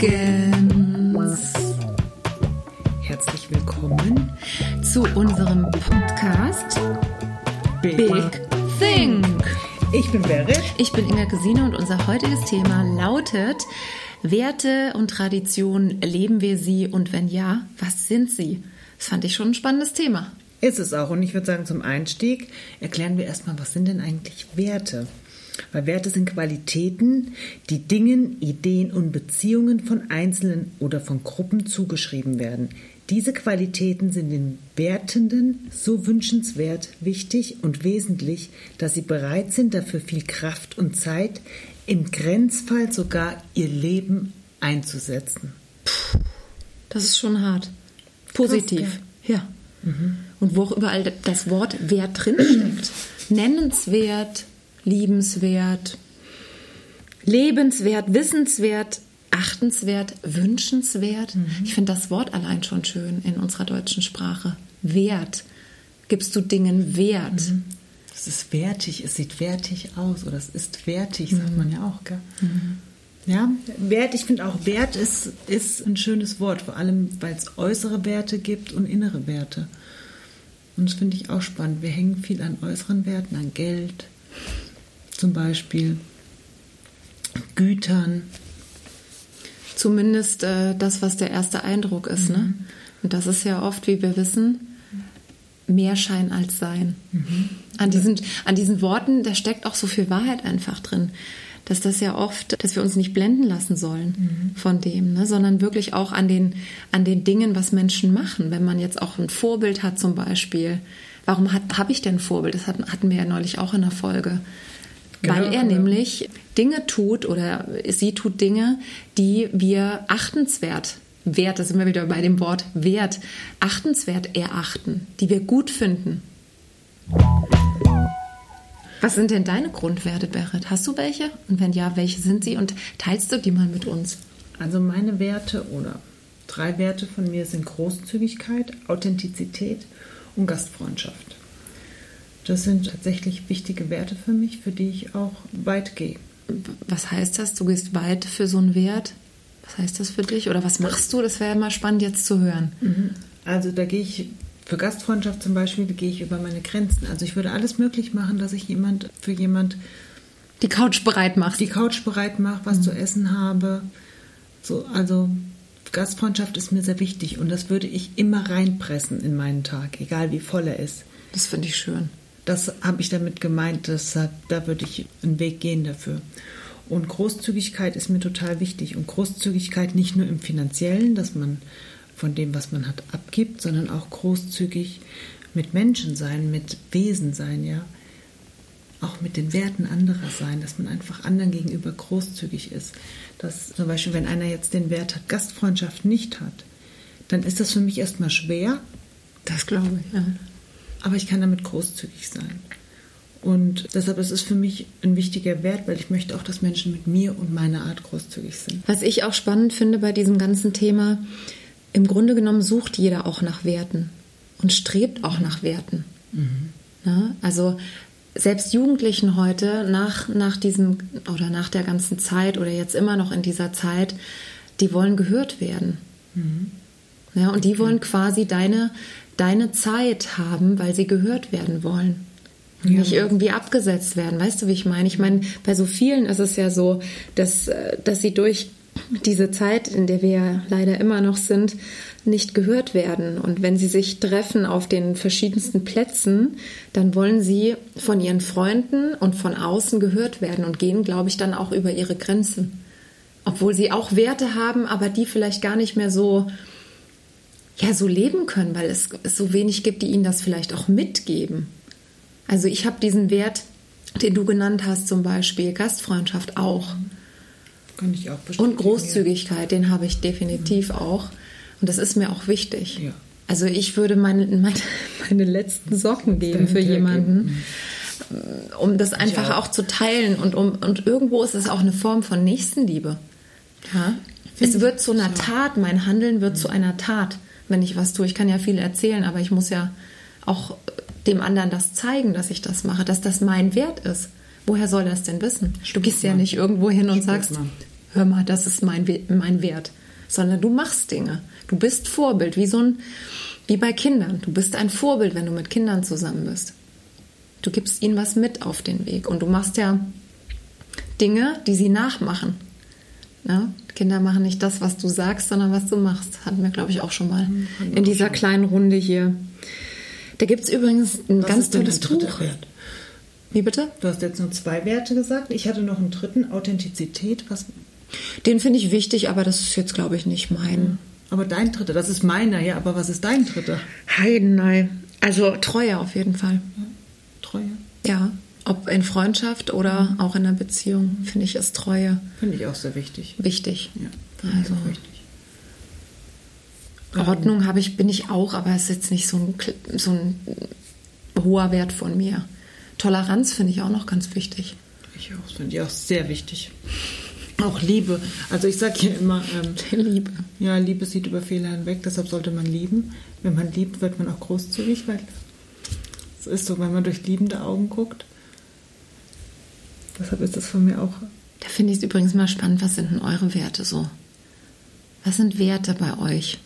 Morgens. Herzlich willkommen zu unserem Podcast Big, Big Think. Ich bin Berit. Ich bin Inga Gesine und unser heutiges Thema lautet Werte und Traditionen, leben wir sie und wenn ja, was sind sie? Das fand ich schon ein spannendes Thema. Ist es auch. Und ich würde sagen, zum Einstieg erklären wir erstmal, was sind denn eigentlich Werte? Weil Werte sind Qualitäten, die Dingen, Ideen und Beziehungen von Einzelnen oder von Gruppen zugeschrieben werden. Diese Qualitäten sind den Wertenden so wünschenswert, wichtig und wesentlich, dass sie bereit sind, dafür viel Kraft und Zeit, im Grenzfall sogar ihr Leben einzusetzen. Puh, das ist schon hart. Positiv. Krass, ja. Mhm. Und wo auch überall das Wort Wert drinsteckt. Nennenswert, liebenswert, lebenswert, wissenswert, achtenswert, wünschenswert. Mhm. Ich finde das Wort allein schon schön in unserer deutschen Sprache. Wert. Gibst du Dingen Wert? Mhm. Es ist wertig, es sieht wertig aus oder es ist wertig, sagt mhm. man ja auch. Gell? Mhm. Ja, Wert, ich finde auch Wert ist, ist ein schönes Wort, vor allem weil es äußere Werte gibt und innere Werte. Und das finde ich auch spannend. Wir hängen viel an äußeren Werten, an Geld, zum Beispiel Gütern. Zumindest äh, das, was der erste Eindruck ist. Ne? Mhm. Ne? Und das ist ja oft, wie wir wissen, mehr Schein als Sein. Mhm. An, diesen, an diesen Worten, da steckt auch so viel Wahrheit einfach drin. Dass das ja oft, dass wir uns nicht blenden lassen sollen mhm. von dem, ne? sondern wirklich auch an den, an den Dingen, was Menschen machen. Wenn man jetzt auch ein Vorbild hat zum Beispiel. Warum habe ich denn ein Vorbild? Das hatten wir ja neulich auch in der Folge. Genau, weil er genau. nämlich Dinge tut oder sie tut Dinge, die wir achtenswert wert, da sind wir wieder bei dem Wort wert, achtenswert erachten, die wir gut finden. Was sind denn deine Grundwerte, Berit? Hast du welche? Und wenn ja, welche sind sie? Und teilst du die mal mit uns? Also meine Werte oder drei Werte von mir sind Großzügigkeit, Authentizität und Gastfreundschaft. Das sind tatsächlich wichtige Werte für mich, für die ich auch weit gehe. Was heißt das? Du gehst weit für so einen Wert? Was heißt das für dich? Oder was machst du? Das wäre mal spannend jetzt zu hören. Mhm. Also da gehe ich für Gastfreundschaft zum Beispiel gehe ich über meine Grenzen. Also ich würde alles möglich machen, dass ich jemand für jemand die Couch bereit macht. Die Couch bereit macht, was mhm. zu essen habe. So, also Gastfreundschaft ist mir sehr wichtig und das würde ich immer reinpressen in meinen Tag, egal wie voll er ist. Das finde ich schön. Das habe ich damit gemeint, dass, da würde ich einen Weg gehen dafür. Und Großzügigkeit ist mir total wichtig. Und Großzügigkeit nicht nur im finanziellen, dass man von dem, was man hat, abgibt, sondern auch großzügig mit Menschen sein, mit Wesen sein, ja. Auch mit den Werten anderer sein, dass man einfach anderen gegenüber großzügig ist. Dass zum Beispiel, wenn einer jetzt den Wert hat, Gastfreundschaft nicht hat, dann ist das für mich erstmal schwer. Das glaube ich, ja aber ich kann damit großzügig sein. Und deshalb ist es für mich ein wichtiger Wert, weil ich möchte auch, dass Menschen mit mir und meiner Art großzügig sind. Was ich auch spannend finde bei diesem ganzen Thema, im Grunde genommen sucht jeder auch nach Werten und strebt auch nach Werten. Mhm. Na, also selbst Jugendlichen heute nach, nach diesem oder nach der ganzen Zeit oder jetzt immer noch in dieser Zeit, die wollen gehört werden. Mhm. Ja, und die wollen quasi deine, deine Zeit haben, weil sie gehört werden wollen. Ja. Nicht irgendwie abgesetzt werden. Weißt du, wie ich meine? Ich meine, bei so vielen ist es ja so, dass, äh, dass sie durch diese Zeit, in der wir ja leider immer noch sind, nicht gehört werden. Und wenn sie sich treffen auf den verschiedensten Plätzen, dann wollen sie von ihren Freunden und von außen gehört werden und gehen, glaube ich, dann auch über ihre Grenzen. Obwohl sie auch Werte haben, aber die vielleicht gar nicht mehr so ja so leben können, weil es, es so wenig gibt, die ihnen das vielleicht auch mitgeben. Also ich habe diesen Wert, den du genannt hast, zum Beispiel Gastfreundschaft auch. Kann ich auch Und Großzügigkeit, den habe ich definitiv mhm. auch. Und das ist mir auch wichtig. Ja. Also ich würde meine, meine, meine letzten Socken geben für jemanden, geben. um das einfach auch. auch. zu teilen. Und, um, und irgendwo ist es auch eine Form von Nächstenliebe. Ja? Es wird zu einer Tat, mein Handeln wird zu einer Tat wenn ich was tue. Ich kann ja viel erzählen, aber ich muss ja auch dem anderen das zeigen, dass ich das mache, dass das mein Wert ist. Woher soll er es denn wissen? Du gehst ja nicht irgendwo hin und sagst, hör mal, das ist mein, mein Wert, sondern du machst Dinge. Du bist Vorbild, wie so ein, wie bei Kindern. Du bist ein Vorbild, wenn du mit Kindern zusammen bist. Du gibst ihnen was mit auf den Weg und du machst ja Dinge, die sie nachmachen. Ja? Kinder machen nicht das, was du sagst, sondern was du machst. Hatten wir, glaube ich, auch schon mal mhm, in dieser schon. kleinen Runde hier. Da gibt es übrigens ein was ganz tolles Tuch. Wert? Wie bitte? Du hast jetzt nur zwei Werte gesagt. Ich hatte noch einen dritten, Authentizität. Was? Den finde ich wichtig, aber das ist jetzt, glaube ich, nicht mein. Aber dein dritter, das ist meiner, ja, aber was ist dein dritter? Heidenei. Also Treue auf jeden Fall. Treue? Ja. Ob in Freundschaft oder mhm. auch in einer Beziehung, finde ich, ist Treue. Finde ich auch sehr wichtig. Wichtig. Ja, also. wichtig. Ordnung habe ich, bin ich auch, aber es ist jetzt nicht so ein, so ein hoher Wert von mir. Toleranz finde ich auch noch ganz wichtig. Ich auch, finde ich auch sehr wichtig. Auch Liebe. Also ich sage hier immer, ähm, Liebe. Ja, Liebe sieht über Fehler hinweg, deshalb sollte man lieben. Wenn man liebt, wird man auch großzügig, weil es ist so, wenn man durch liebende Augen guckt. Deshalb ist das von mir auch. Da finde ich es übrigens mal spannend, was sind denn eure Werte so? Was sind Werte bei euch?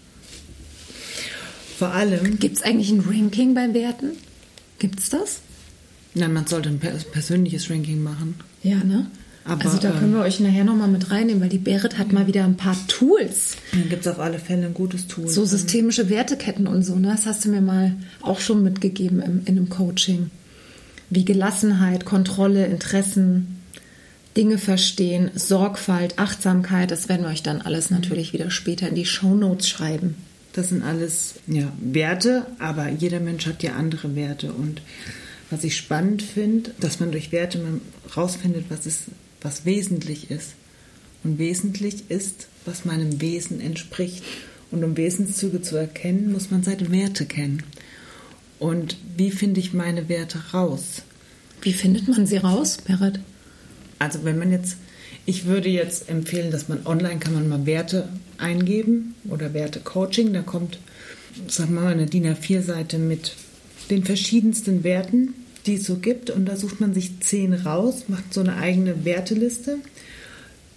Vor allem. Gibt es eigentlich ein Ranking bei Werten? Gibt es das? Nein, man sollte ein persönliches Ranking machen. Ja, ne? Aber, also da können wir euch nachher nochmal mit reinnehmen, weil die Berit hat mal wieder ein paar Tools. Dann gibt es auf alle Fälle ein gutes Tool. So systemische Werteketten und so, ne? Das hast du mir mal auch schon mitgegeben im, in einem Coaching. Wie Gelassenheit, Kontrolle, Interessen, Dinge verstehen, Sorgfalt, Achtsamkeit, das werden wir euch dann alles natürlich wieder später in die Shownotes schreiben. Das sind alles ja, Werte, aber jeder Mensch hat ja andere Werte. Und was ich spannend finde, dass man durch Werte man rausfindet, was ist was wesentlich ist. Und wesentlich ist, was meinem Wesen entspricht. Und um Wesenszüge zu erkennen, muss man seine Werte kennen. Und wie finde ich meine Werte raus? Wie findet man sie raus, Berit? Also wenn man jetzt, ich würde jetzt empfehlen, dass man online kann man mal Werte eingeben oder Werte-Coaching. Da kommt, sagen wir mal, eine DIN A4-Seite mit den verschiedensten Werten die es so gibt. Und da sucht man sich zehn raus, macht so eine eigene Werteliste,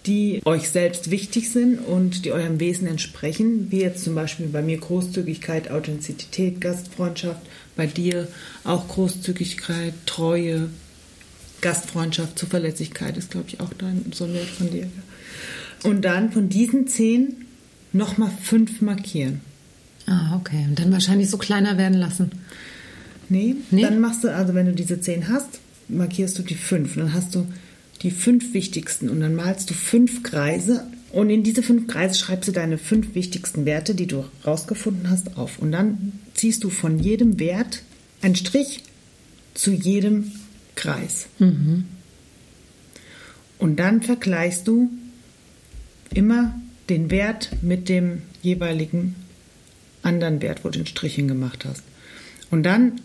die euch selbst wichtig sind und die eurem Wesen entsprechen. Wie jetzt zum Beispiel bei mir Großzügigkeit, Authentizität, Gastfreundschaft. Bei dir auch Großzügigkeit, Treue, Gastfreundschaft, Zuverlässigkeit ist, glaube ich, auch dein, so ein Wert von dir. Und dann von diesen zehn nochmal fünf markieren. Ah, okay. Und dann wahrscheinlich so kleiner werden lassen. Nee, nee, dann machst du, also wenn du diese zehn hast, markierst du die fünf. Und dann hast du die fünf wichtigsten und dann malst du fünf Kreise und in diese fünf Kreise schreibst du deine fünf wichtigsten Werte, die du rausgefunden hast, auf. Und dann ziehst du von jedem Wert einen Strich zu jedem Kreis. Mhm. Und dann vergleichst du immer den Wert mit dem jeweiligen anderen Wert, wo du den Strich hingemacht hast. Und dann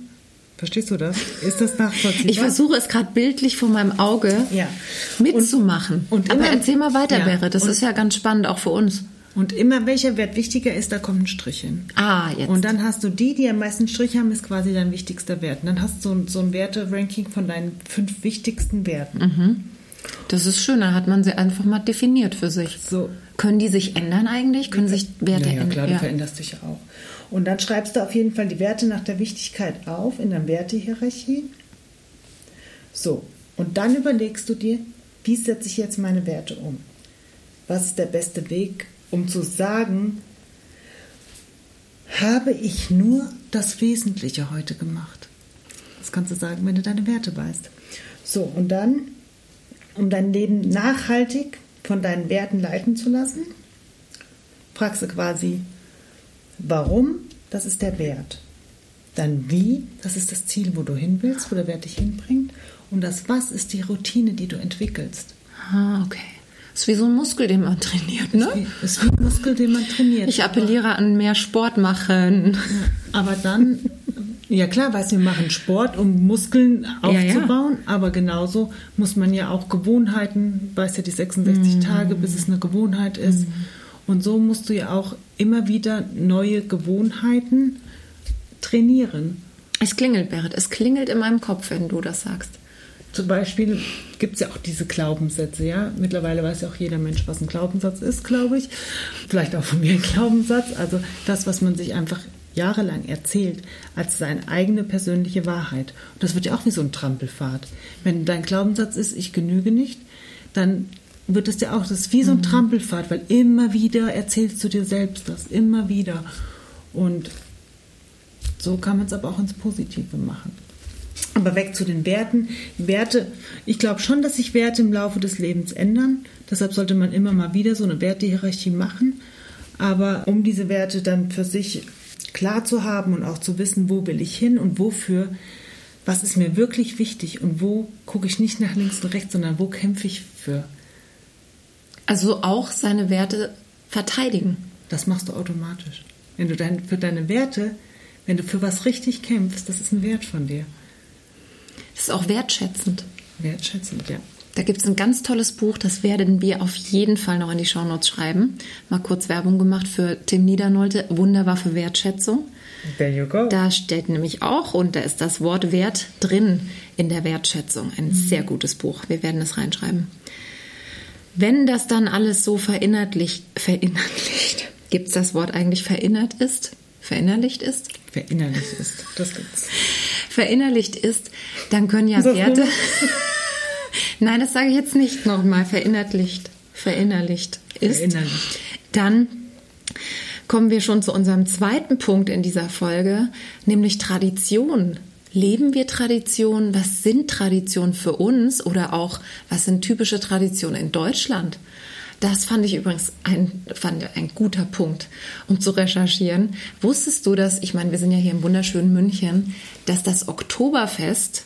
Verstehst du das? Ist das nachvollziehbar? Ich versuche es gerade bildlich vor meinem Auge ja. mitzumachen. Und, und immer, Aber erzähl mal weiter, ja, Bäre. Das ist ja ganz spannend, auch für uns. Und immer welcher Wert wichtiger ist, da kommt ein Strich hin. Ah, jetzt. Und dann hast du die, die am meisten Strich haben, ist quasi dein wichtigster Wert. Und dann hast du so, so ein Werte-Ranking von deinen fünf wichtigsten Werten. Mhm. Das ist schön, dann hat man sie einfach mal definiert für sich. So. Können die sich ändern eigentlich? Können sich Werte ändern? Ja, klar, du veränderst dich auch. Und dann schreibst du auf jeden Fall die Werte nach der Wichtigkeit auf in der Wertehierarchie. So, und dann überlegst du dir, wie setze ich jetzt meine Werte um? Was ist der beste Weg, um zu sagen, habe ich nur das Wesentliche heute gemacht? Das kannst du sagen, wenn du deine Werte weißt. So, und dann, um dein Leben nachhaltig von deinen Werten leiten zu lassen, fragst du quasi, Warum? Das ist der Wert. Dann wie? Das ist das Ziel, wo du hin willst, wo der Wert dich hinbringt. Und das Was ist die Routine, die du entwickelst. Ah, okay. Das ist wie so ein Muskel, den man trainiert, ne? Das ist wie, ein Muskel, den man trainiert. Ich appelliere an mehr Sport machen. Aber dann, ja klar, weißt du, wir machen Sport, um Muskeln aufzubauen, ja, ja. aber genauso muss man ja auch Gewohnheiten, weißt du, die 66 mhm. Tage, bis es eine Gewohnheit ist. Mhm und so musst du ja auch immer wieder neue Gewohnheiten trainieren. Es klingelt, Berit. Es klingelt in meinem Kopf, wenn du das sagst. Zum Beispiel gibt es ja auch diese Glaubenssätze, ja. Mittlerweile weiß ja auch jeder Mensch, was ein Glaubenssatz ist, glaube ich. Vielleicht auch von mir ein Glaubenssatz. Also das, was man sich einfach jahrelang erzählt, als seine eigene persönliche Wahrheit. Und das wird ja auch wie so ein Trampelfahrt. Wenn dein Glaubenssatz ist, ich genüge nicht, dann wird es ja auch, das ist wie so ein mhm. Trampelfahrt, weil immer wieder erzählst du dir selbst das, immer wieder. Und so kann man es aber auch ins Positive machen. Aber weg zu den Werten. Werte, ich glaube schon, dass sich Werte im Laufe des Lebens ändern. Deshalb sollte man immer mal wieder so eine Wertehierarchie machen. Aber um diese Werte dann für sich klar zu haben und auch zu wissen, wo will ich hin und wofür, was ist mir wirklich wichtig und wo gucke ich nicht nach links und rechts, sondern wo kämpfe ich für. Also auch seine Werte verteidigen. Das machst du automatisch. Wenn du dein, für deine Werte, wenn du für was richtig kämpfst, das ist ein Wert von dir. Das ist auch wertschätzend. Wertschätzend, ja. Da gibt es ein ganz tolles Buch, das werden wir auf jeden Fall noch in die Shownotes schreiben. Mal kurz Werbung gemacht für Tim Niedernolte, Wunderwaffe Wertschätzung. There you go. Da steht nämlich auch, und da ist das Wort Wert drin in der Wertschätzung. Ein mhm. sehr gutes Buch. Wir werden es reinschreiben. Wenn das dann alles so verinnerlicht, verinnerlicht, gibt es das Wort eigentlich verinnert ist? Verinnerlicht ist? Verinnerlicht ist, das gibt's. Verinnerlicht ist, dann können ja Werte. Nein, das sage ich jetzt nicht nochmal. Verinnerlicht. Verinnerlicht ist. Verinnerlicht. Dann kommen wir schon zu unserem zweiten Punkt in dieser Folge, nämlich Tradition. Leben wir Traditionen? Was sind Traditionen für uns oder auch was sind typische Traditionen in Deutschland? Das fand ich übrigens ein, fand ein guter Punkt, um zu recherchieren. Wusstest du, dass, ich meine, wir sind ja hier im wunderschönen München, dass das Oktoberfest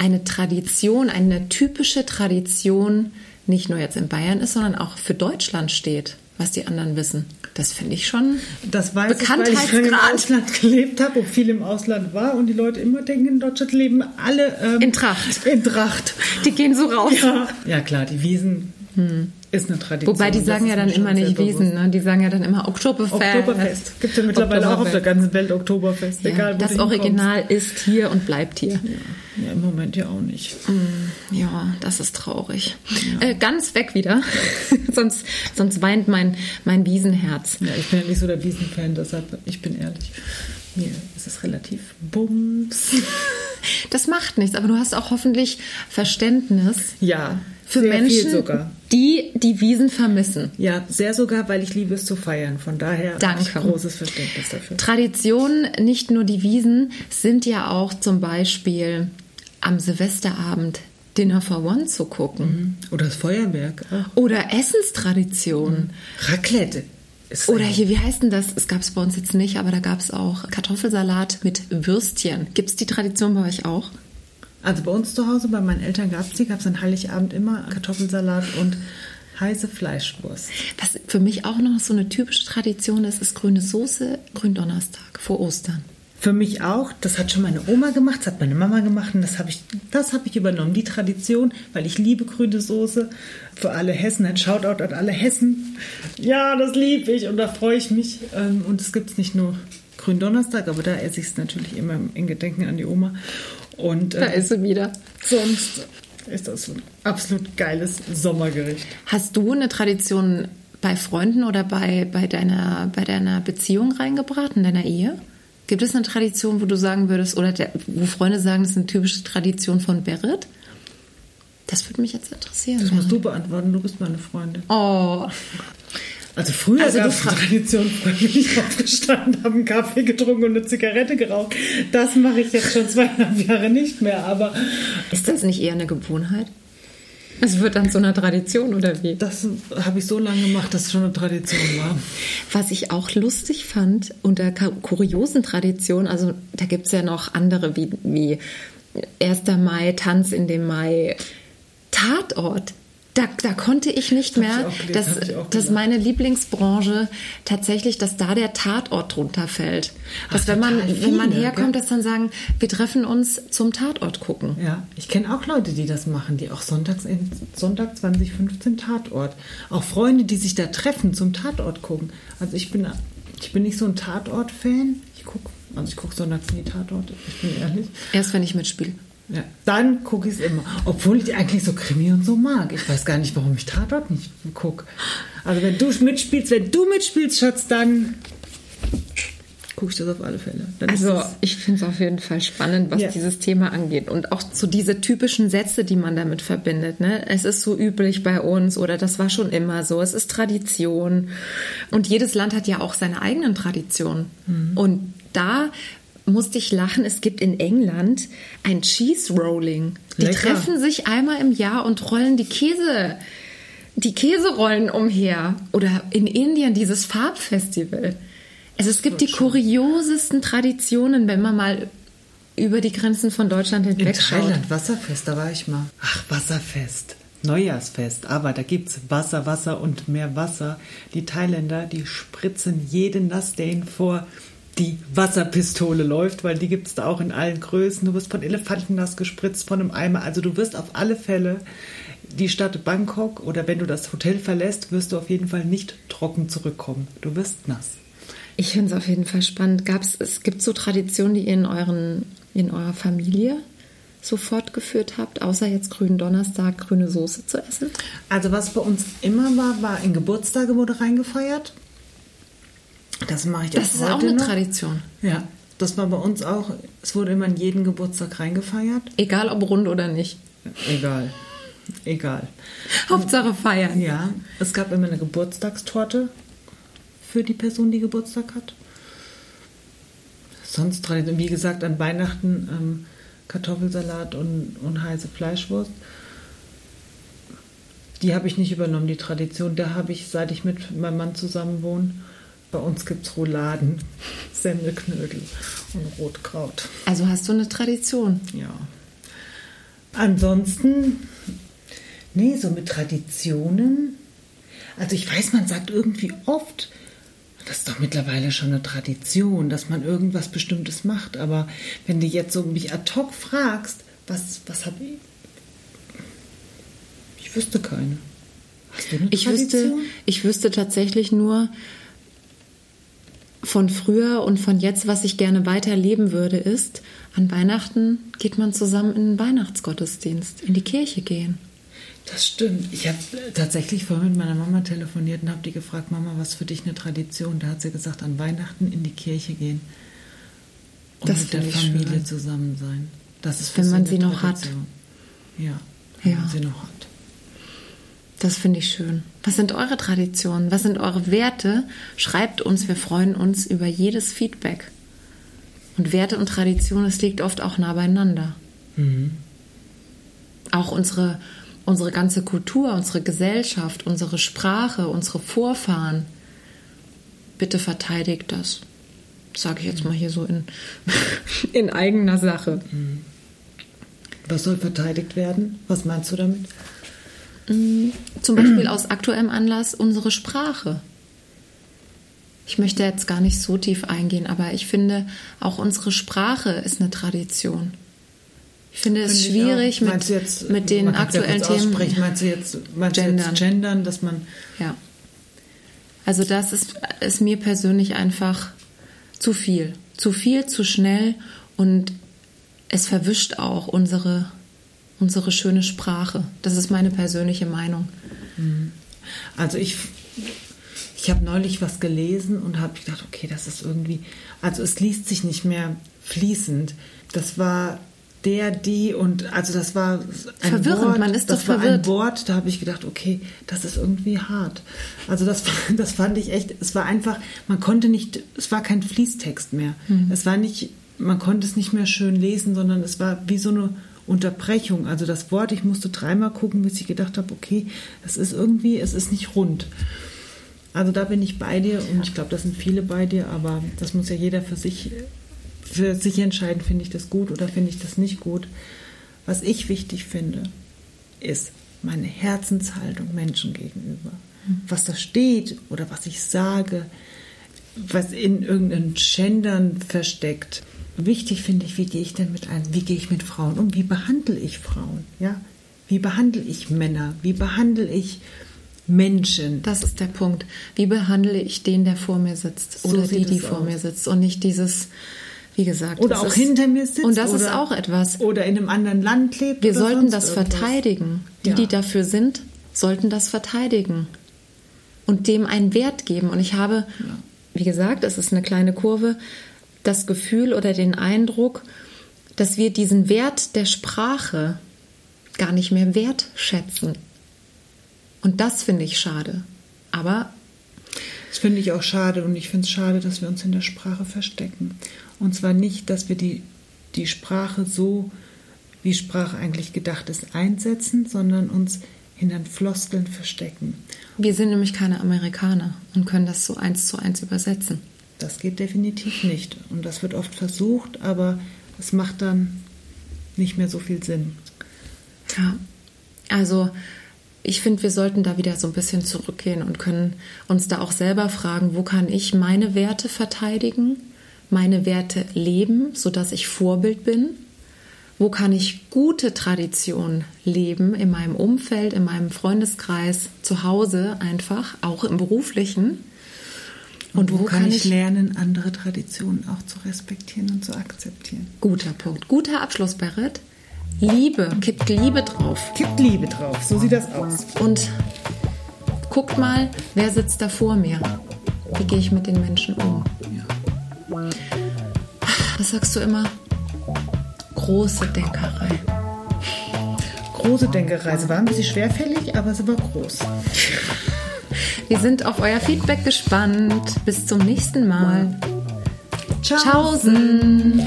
eine Tradition, eine typische Tradition nicht nur jetzt in Bayern ist, sondern auch für Deutschland steht, was die anderen wissen. Das finde ich schon das weiß ich, weil ich im Ausland gelebt habe und viel im Ausland war und die Leute immer denken, in Deutschland leben alle ähm, in Tracht. In Tracht. Die gehen so raus. Ja, ja klar, die Wiesen hm. Ist eine Tradition. Wobei die sagen ja dann immer nicht Wiesen, ne? die sagen ja dann immer Oktoberfest. Oktoberfest. Gibt ja mittlerweile auch auf der ganzen Welt Oktoberfest. Ja, egal, das Original ist hier und bleibt hier. Ja. ja. im Moment ja auch nicht. Mm, ja, das ist traurig. Ja. Äh, ganz weg wieder. sonst, sonst weint mein, mein Wiesenherz. Ja, ich bin ja nicht so der Wiesenfan, deshalb, ich bin ehrlich. Mir ist es relativ bums. Das macht nichts, aber du hast auch hoffentlich Verständnis. Ja für sehr Menschen, die die Wiesen vermissen. Ja, sehr sogar, weil ich liebe es zu feiern. Von daher Danke. ich großes Verständnis dafür. Traditionen, nicht nur die Wiesen, sind ja auch zum Beispiel am Silvesterabend Dinner for One zu gucken. Mhm. Oder das Feuerwerk. Ach. Oder Essenstraditionen. Mhm. Raclette. Oder hier, wie heißt denn das? Es gab es bei uns jetzt nicht, aber da gab es auch Kartoffelsalat mit Würstchen. Gibt es die Tradition bei euch auch? Also bei uns zu Hause, bei meinen Eltern gab es die, gab es an Heiligabend immer Kartoffelsalat und heiße Fleischwurst. Was für mich auch noch so eine typische Tradition ist, ist grüne Soße, Gründonnerstag vor Ostern. Für mich auch. Das hat schon meine Oma gemacht, das hat meine Mama gemacht und das habe ich, das ich übernommen. Die Tradition, weil ich liebe grüne Soße. Für alle Hessen, ein Shoutout an alle Hessen. Ja, das liebe ich und da freue ich mich. Ähm, und es gibt es nicht nur Gründonnerstag, aber da esse ich es natürlich immer in Gedenken an die Oma. Und, da äh, ist sie wieder. Sonst ist das ein absolut geiles Sommergericht. Hast du eine Tradition bei Freunden oder bei, bei, deiner, bei deiner Beziehung reingebracht, in deiner Ehe? Gibt es eine Tradition, wo du sagen würdest, oder der, wo Freunde sagen, das ist eine typische Tradition von Berit? Das würde mich jetzt interessieren. Das musst du beantworten, du bist meine Freundin. Oh. Also früher also gab es Tradition, früher bin ich aufgestanden, habe einen Kaffee getrunken und eine Zigarette geraucht. Das mache ich jetzt schon zweieinhalb Jahre nicht mehr, aber... Ist das nicht eher eine Gewohnheit? Es wird dann zu einer Tradition oder wie? Das habe ich so lange gemacht, dass es schon eine Tradition war. Was ich auch lustig fand, unter kuriosen Traditionen, also da gibt es ja noch andere wie, wie 1. Mai, Tanz in dem Mai, Tatort da, da konnte ich nicht das mehr, ich dass, dass meine Lieblingsbranche tatsächlich, dass da der Tatort drunter fällt. Dass Ach, wenn man, viele, wenn man herkommt, gell? dass dann sagen, wir treffen uns zum Tatort gucken. Ja, ich kenne auch Leute, die das machen, die auch sonntags in, Sonntag 2015 Tatort. Auch Freunde, die sich da treffen zum Tatort gucken. Also ich bin, ich bin nicht so ein Tatort-Fan. Ich gucke, also ich gucke sonntags nie Tatorte, ich bin ehrlich. Erst wenn ich mitspiele. Ja, dann gucke ich es immer. Obwohl ich eigentlich so Krimi und so mag. Ich weiß gar nicht, warum ich Tatort nicht gucke. Also wenn du mitspielst, wenn du mitspielst, Schatz, dann gucke ich das auf alle Fälle. Dann also ich finde es auf jeden Fall spannend, was ja. dieses Thema angeht. Und auch so diese typischen Sätze, die man damit verbindet. Ne? Es ist so üblich bei uns oder das war schon immer so. Es ist Tradition. Und jedes Land hat ja auch seine eigenen Traditionen. Mhm. Und da musste ich lachen. Es gibt in England ein Cheese Rolling. Die Lecker. treffen sich einmal im Jahr und rollen die Käse, die Käserollen umher. Oder in Indien dieses Farbfestival. Also es gibt die kuriosesten Traditionen, wenn man mal über die Grenzen von Deutschland hinweg In Thailand, Wasserfest, da war ich mal. Ach, Wasserfest. Neujahrsfest, aber da gibt es Wasser, Wasser und mehr Wasser. Die Thailänder, die spritzen jeden Nass, der ihnen vor die Wasserpistole läuft, weil die gibt es da auch in allen Größen. Du wirst von Elefanten nass gespritzt, von einem Eimer. Also du wirst auf alle Fälle die Stadt Bangkok oder wenn du das Hotel verlässt, wirst du auf jeden Fall nicht trocken zurückkommen. Du wirst nass. Ich finde es auf jeden Fall spannend. Gab's, es gibt so Traditionen, die ihr in, euren, in eurer Familie so fortgeführt habt, außer jetzt grünen Donnerstag grüne Soße zu essen? Also was bei uns immer war, war in Geburtstage wurde reingefeiert. Das mache ich Das ist auch eine noch. Tradition. Ja, das war bei uns auch. Es wurde immer in jeden Geburtstag reingefeiert. Egal ob rund oder nicht. Egal. Egal. Hauptsache feiern. Ja, es gab immer eine Geburtstagstorte für die Person, die Geburtstag hat. Sonst, wie gesagt, an Weihnachten ähm, Kartoffelsalat und, und heiße Fleischwurst. Die habe ich nicht übernommen, die Tradition. Da habe ich, seit ich mit meinem Mann zusammen wohne, bei uns gibt es Rouladen, Semmelknödel und Rotkraut. Also hast du eine Tradition? Ja. Ansonsten, nee, so mit Traditionen. Also ich weiß, man sagt irgendwie oft, das ist doch mittlerweile schon eine Tradition, dass man irgendwas Bestimmtes macht. Aber wenn du jetzt so mich ad hoc fragst, was, was habe ich? Ich wüsste keine. Hast du eine ich Tradition? Wüsste, ich wüsste tatsächlich nur von früher und von jetzt, was ich gerne weiterleben würde, ist, an Weihnachten geht man zusammen in den Weihnachtsgottesdienst, in die Kirche gehen. Das stimmt. Ich habe tatsächlich vorhin mit meiner Mama telefoniert und habe die gefragt, Mama, was für dich eine Tradition? Da hat sie gesagt, an Weihnachten in die Kirche gehen und das mit der Familie schön. zusammen sein. Das ist wenn man sie noch hat. Ja, wenn ja. man sie noch hat. Das finde ich schön. Was sind eure Traditionen? Was sind eure Werte? Schreibt uns, wir freuen uns über jedes Feedback. Und Werte und Traditionen, es liegt oft auch nah beieinander. Mhm. Auch unsere unsere ganze Kultur, unsere Gesellschaft, unsere Sprache, unsere Vorfahren. Bitte verteidigt das. Sage ich jetzt mal hier so in, in eigener Sache. Was soll verteidigt werden? Was meinst du damit? Mm, zum Beispiel aus aktuellem Anlass unsere Sprache. Ich möchte jetzt gar nicht so tief eingehen, aber ich finde, auch unsere Sprache ist eine Tradition. Ich finde es find schwierig mit, jetzt, mit den aktuellen Themen. Meinst du jetzt, meinst gendern. jetzt gendern, dass man. Ja. Also, das ist, ist mir persönlich einfach zu viel. Zu viel, zu schnell und es verwischt auch unsere, unsere schöne Sprache. Das ist meine persönliche Meinung. Mhm. Also, ich. Ich habe neulich was gelesen und habe gedacht, okay, das ist irgendwie, also es liest sich nicht mehr fließend. Das war der, die und also das war ein Verwirrend, Wort, man ist das war verwirrt. ein Wort, da habe ich gedacht, okay, das ist irgendwie hart. Also das, das fand ich echt, es war einfach, man konnte nicht, es war kein Fließtext mehr. Mhm. Es war nicht, man konnte es nicht mehr schön lesen, sondern es war wie so eine Unterbrechung. Also das Wort, ich musste dreimal gucken, bis ich gedacht habe, okay, es ist irgendwie, es ist nicht rund. Also da bin ich bei dir und ich glaube, das sind viele bei dir, aber das muss ja jeder für sich für sich entscheiden, finde ich das gut oder finde ich das nicht gut. Was ich wichtig finde, ist meine Herzenshaltung Menschen gegenüber. Was da steht oder was ich sage, was in irgendeinem Gendern versteckt. Wichtig finde ich, wie gehe ich denn mit ein, wie gehe ich mit Frauen um, wie behandle ich Frauen, ja? Wie behandle ich Männer? Wie behandle ich Menschen? Das ist der Punkt. Wie behandle ich den, der vor mir sitzt oder so die, die vor aus. mir sitzt und nicht dieses wie gesagt. Oder auch ist, hinter mir sitzt. Und das oder, ist auch etwas. Oder in einem anderen Land lebt. Wir sollten das irgendwas. verteidigen. Die, Ja. die dafür sind, sollten das verteidigen und dem einen Wert geben. Und ich habe, wie gesagt, es ist eine kleine Kurve, das Gefühl oder den Eindruck, dass wir diesen Wert der Sprache gar nicht mehr wertschätzen. Und das finde ich schade. Aber Das finde ich auch schade und ich finde es schade, dass wir uns in der Sprache verstecken. Und zwar nicht, dass wir die, die Sprache so, wie Sprache eigentlich gedacht ist, einsetzen, sondern uns hinter Floskeln verstecken. wir sind nämlich keine Amerikaner und können das so eins zu eins übersetzen. Das geht definitiv nicht. Und das wird oft versucht, aber es macht dann nicht mehr so viel Sinn. Ja, also ich finde, wir sollten da wieder so ein bisschen zurückgehen und können uns da auch selber fragen, wo kann ich meine Werte verteidigen, meine Werte leben, sodass ich Vorbild bin? Wo kann ich gute Traditionen leben in meinem Umfeld, in meinem Freundeskreis, zu Hause einfach, auch im beruflichen? Und, wo, kann ich lernen, andere Traditionen auch zu respektieren und zu akzeptieren? Guter Punkt. Guter Abschluss, Berit. Liebe, kippt Liebe drauf. Kippt Liebe drauf, so sieht das aus. Und guckt mal, wer sitzt da vor mir? Wie gehe ich mit den Menschen um? Was sagst du immer? Große Denkerei. Große Denkerreise war ein bisschen schwerfällig, aber sie war groß. Wir sind auf euer Feedback gespannt. Bis zum nächsten Mal. Ciao. Tschaußen.